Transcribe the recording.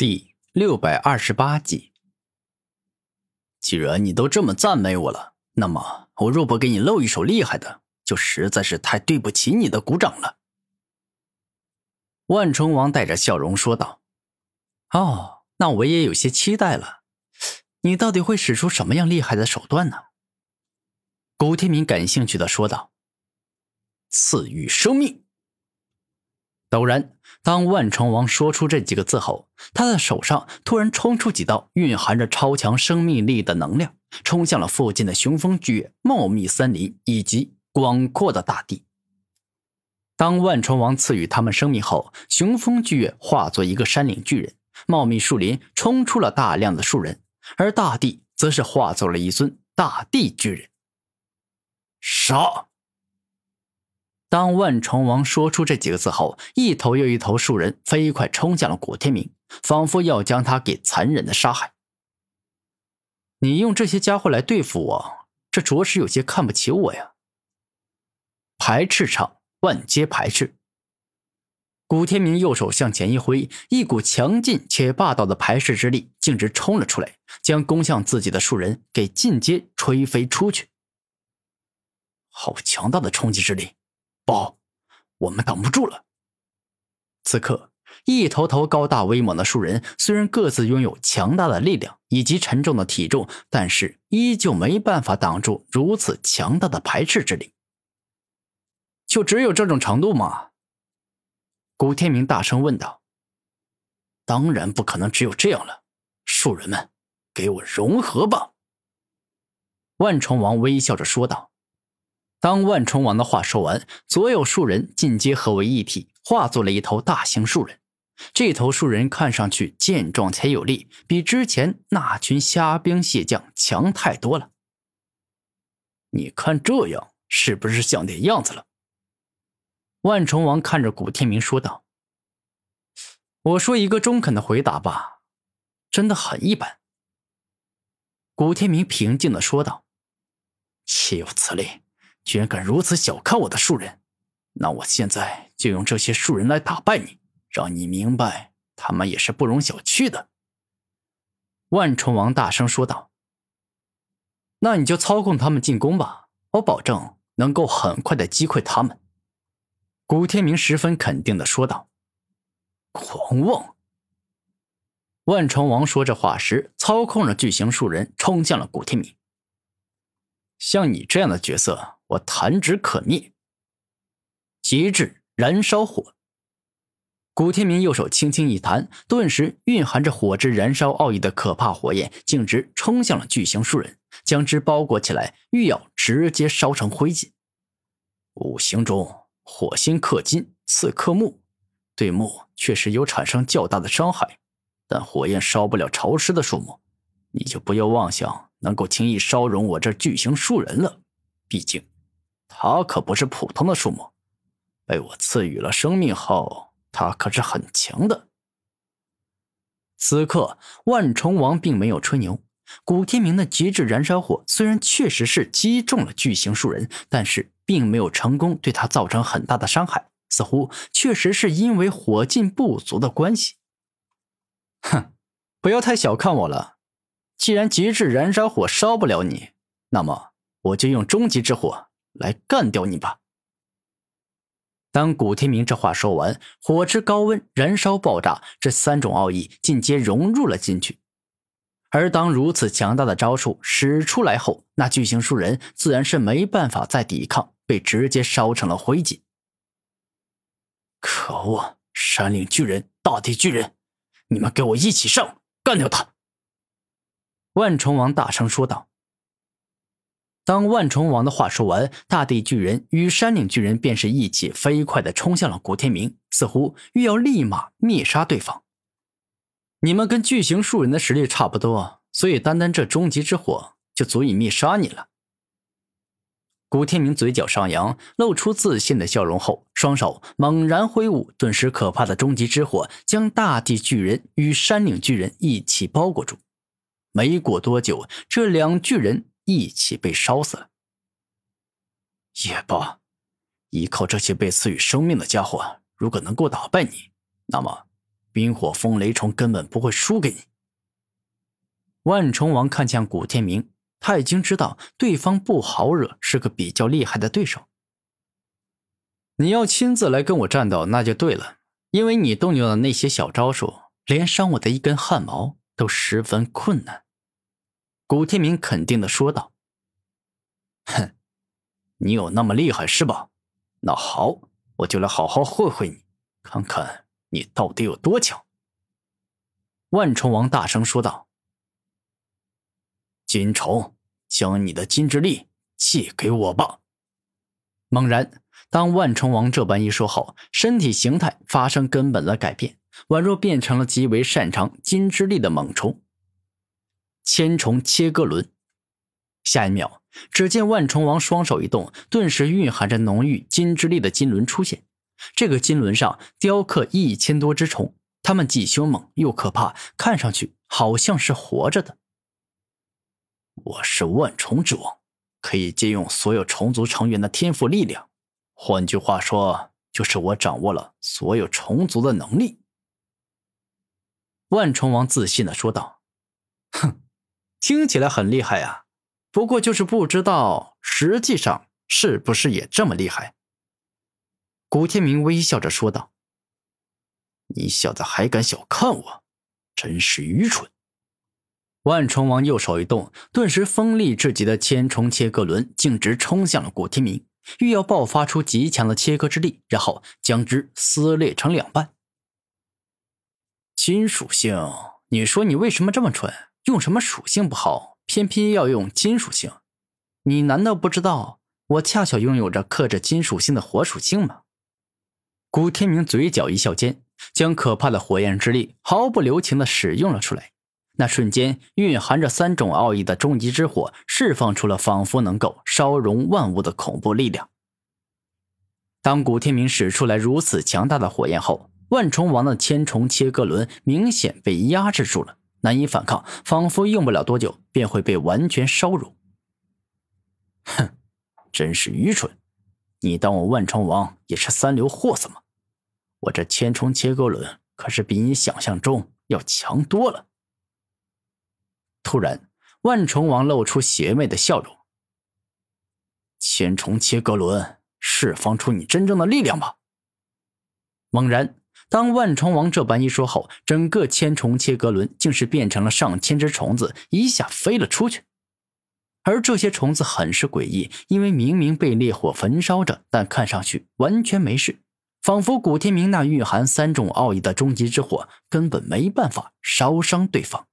第六百二十八集。既然你都这么赞美我了，那么我若不给你露一手厉害的，就实在是太对不起你的鼓掌了。万重王带着笑容说道：“哦，那我也有些期待了。你到底会使出什么样厉害的手段呢？”古天明感兴趣的说道：“赐予生命。”陡然，当万重王说出这几个字后，他的手上突然冲出几道蕴含着超强生命力的能量，冲向了附近的雄风巨岳、茂密森林以及广阔的大地。当万重王赐予他们生命后，雄风巨岳化作一个山岭巨人，茂密树林冲出了大量的树人，而大地则是化作了一尊大地巨人。杀！当万重王说出这几个字后，一头又一头树人飞快冲向了古天明，仿佛要将他给残忍的杀害。你用这些家伙来对付我，这着实有些看不起我呀！排斥场，万阶排斥。古天明右手向前一挥，一股强劲且霸道的排斥之力径直冲了出来，将攻向自己的树人给进阶吹飞出去。好强大的冲击之力！不，我们挡不住了。此刻，一头头高大威猛的树人，虽然各自拥有强大的力量以及沉重的体重，但是依旧没办法挡住如此强大的排斥之力。就只有这种程度吗？古天明大声问道。当然不可能只有这样了，树人们，给我融合吧！万重王微笑着说道。当万重王的话说完，所有树人进阶合为一体，化作了一头大型树人。这头树人看上去健壮且有力，比之前那群虾兵蟹将强太多了。你看这样是不是像点样子了？万重王看着古天明说道：“我说一个中肯的回答吧，真的很一般。”古天明平静的说道：“岂有此理！”居然敢如此小看我的树人，那我现在就用这些树人来打败你，让你明白他们也是不容小觑的。”万重王大声说道。“那你就操控他们进攻吧，我保证能够很快的击溃他们。”古天明十分肯定的说道。“狂妄！”万重王说这话时，操控着巨型树人冲向了古天明。像你这样的角色。我弹指可灭，极致燃烧火。古天明右手轻轻一弹，顿时蕴含着火之燃烧奥义的可怕火焰径直冲向了巨型树人，将之包裹起来，欲要直接烧成灰烬。五行中，火星克金，刺克木，对木确实有产生较大的伤害，但火焰烧不了潮湿的树木，你就不要妄想能够轻易烧融我这巨型树人了。毕竟。他可不是普通的树木，被我赐予了生命后，他可是很强的。此刻，万重王并没有吹牛。古天明的极致燃烧火虽然确实是击中了巨型树人，但是并没有成功对他造成很大的伤害，似乎确实是因为火劲不足的关系。哼，不要太小看我了。既然极致燃烧火烧不了你，那么我就用终极之火。来干掉你吧！当古天明这话说完，火之高温、燃烧、爆炸这三种奥义尽皆融入了进去。而当如此强大的招数使出来后，那巨型树人自然是没办法再抵抗，被直接烧成了灰烬。可恶！山岭巨人、大地巨人，你们给我一起上，干掉他！万虫王大声说道。当万重王的话说完，大地巨人与山岭巨人便是一起飞快的冲向了古天明，似乎欲要立马灭杀对方。你们跟巨型树人的实力差不多，所以单单这终极之火就足以灭杀你了。古天明嘴角上扬，露出自信的笑容后，双手猛然挥舞，顿时可怕的终极之火将大地巨人与山岭巨人一起包裹住。没过多久，这两巨人。一起被烧死了。也罢，依靠这些被赐予生命的家伙，如果能够打败你，那么冰火风雷虫根本不会输给你。万虫王看向古天明，他已经知道对方不好惹，是个比较厉害的对手。你要亲自来跟我战斗，那就对了，因为你动用的那些小招数，连伤我的一根汗毛都十分困难。古天明肯定的说道：“哼，你有那么厉害是吧？那好，我就来好好会会你，看看你到底有多强。”万虫王大声说道。金虫，将你的金之力借给我吧！猛然，当万虫王这般一说后，身体形态发生根本的改变，宛若变成了极为擅长金之力的猛虫——千重切割轮。下一秒，只见万虫王双手一动，顿时蕴含着浓郁金之力的金轮出现。这个金轮上雕刻一千多只虫，它们既凶猛又可怕，看上去好像是活着的。我是万虫之王，可以借用所有虫族成员的天赋力量。换句话说，就是我掌握了所有虫族的能力。万虫王自信的说道：“，听起来很厉害啊，不过就是不知道实际上是不是也这么厉害。”古天明微笑着说道：“你小子还敢小看我，真是愚蠢。”万虫王右手一动，顿时锋利至极的千重切割轮径直冲向了古天明，欲要爆发出极强的切割之力，然后将之撕裂成两半。金属性，你说你为什么这么蠢？用什么属性不好，偏偏要用金属性？你难道不知道我恰巧拥有着刻着金属性的火属性吗？古天明嘴角一笑间，将可怕的火焰之力毫不留情的使用了出来。那瞬间，蕴含着三种奥义的终极之火释放出了仿佛能够烧融万物的恐怖力量。当古天明使出来如此强大的火焰后，万虫王的千重切割轮明显被压制住了，难以反抗，仿佛用不了多久便会被完全烧融。哼，真是愚蠢！你当我万虫王也是三流货色吗？我这千重切割轮可是比你想象中要强多了。突然，万虫王露出邪魅的笑容。千重切割轮，释放出你真正的力量吧！猛然，当万虫王这般一说后，整个千虫切割轮竟是变成了上千只虫子，一下飞了出去。而这些虫子很是诡异，因为明明被烈火焚烧着，但看上去完全没事，仿佛古天明那蕴含三种奥义的终极之火根本没办法烧伤对方。